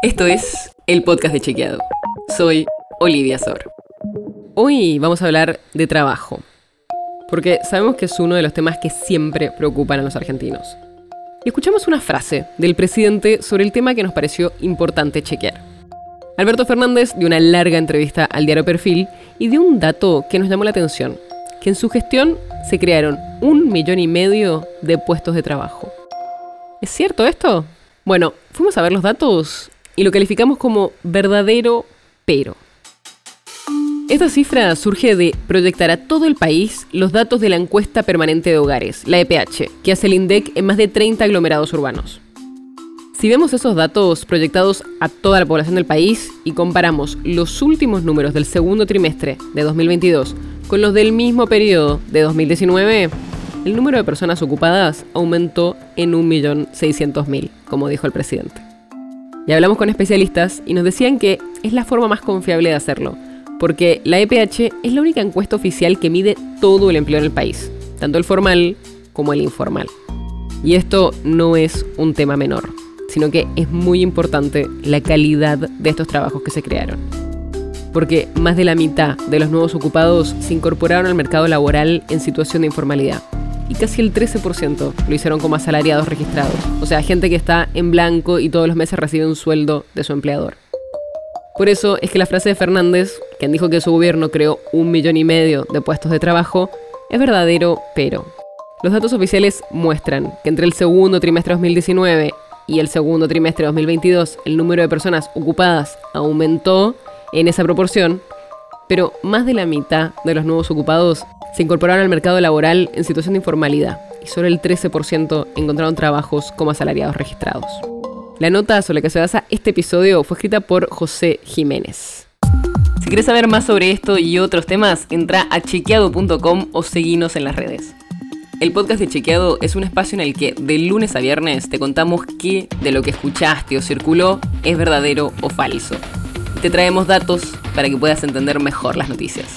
Esto es el podcast de Chequeado. Soy Olivia Sor. Hoy vamos a hablar de trabajo, porque sabemos que es uno de los temas que siempre preocupan a los argentinos. Y escuchamos una frase del presidente sobre el tema que nos pareció importante chequear. Alberto Fernández dio una larga entrevista al diario Perfil y dio un dato que nos llamó la atención, que en su gestión se crearon un millón y medio de puestos de trabajo. ¿Es cierto esto? Bueno, fuimos a ver los datos y lo calificamos como verdadero pero. Esta cifra surge de proyectar a todo el país los datos de la encuesta permanente de hogares, la EPH, que hace el INDEC en más de 30 aglomerados urbanos. Si vemos esos datos proyectados a toda la población del país y comparamos los últimos números del segundo trimestre de 2022 con los del mismo periodo de 2019, el número de personas ocupadas aumentó en 1.600.000, como dijo el presidente. Y hablamos con especialistas y nos decían que es la forma más confiable de hacerlo, porque la EPH es la única encuesta oficial que mide todo el empleo en el país, tanto el formal como el informal. Y esto no es un tema menor, sino que es muy importante la calidad de estos trabajos que se crearon. Porque más de la mitad de los nuevos ocupados se incorporaron al mercado laboral en situación de informalidad y casi el 13% lo hicieron como asalariados registrados. O sea, gente que está en blanco y todos los meses recibe un sueldo de su empleador. Por eso es que la frase de Fernández, quien dijo que su gobierno creó un millón y medio de puestos de trabajo, es verdadero, pero los datos oficiales muestran que entre el segundo trimestre de 2019 y el segundo trimestre de 2022 el número de personas ocupadas aumentó en esa proporción, pero más de la mitad de los nuevos ocupados se incorporaron al mercado laboral en situación de informalidad y solo el 13% encontraron trabajos como asalariados registrados. La nota sobre la que se basa este episodio fue escrita por José Jiménez. Si quieres saber más sobre esto y otros temas, entra a chequeado.com o seguinos en las redes. El podcast de Chequeado es un espacio en el que de lunes a viernes te contamos qué de lo que escuchaste o circuló es verdadero o falso. te traemos datos para que puedas entender mejor las noticias.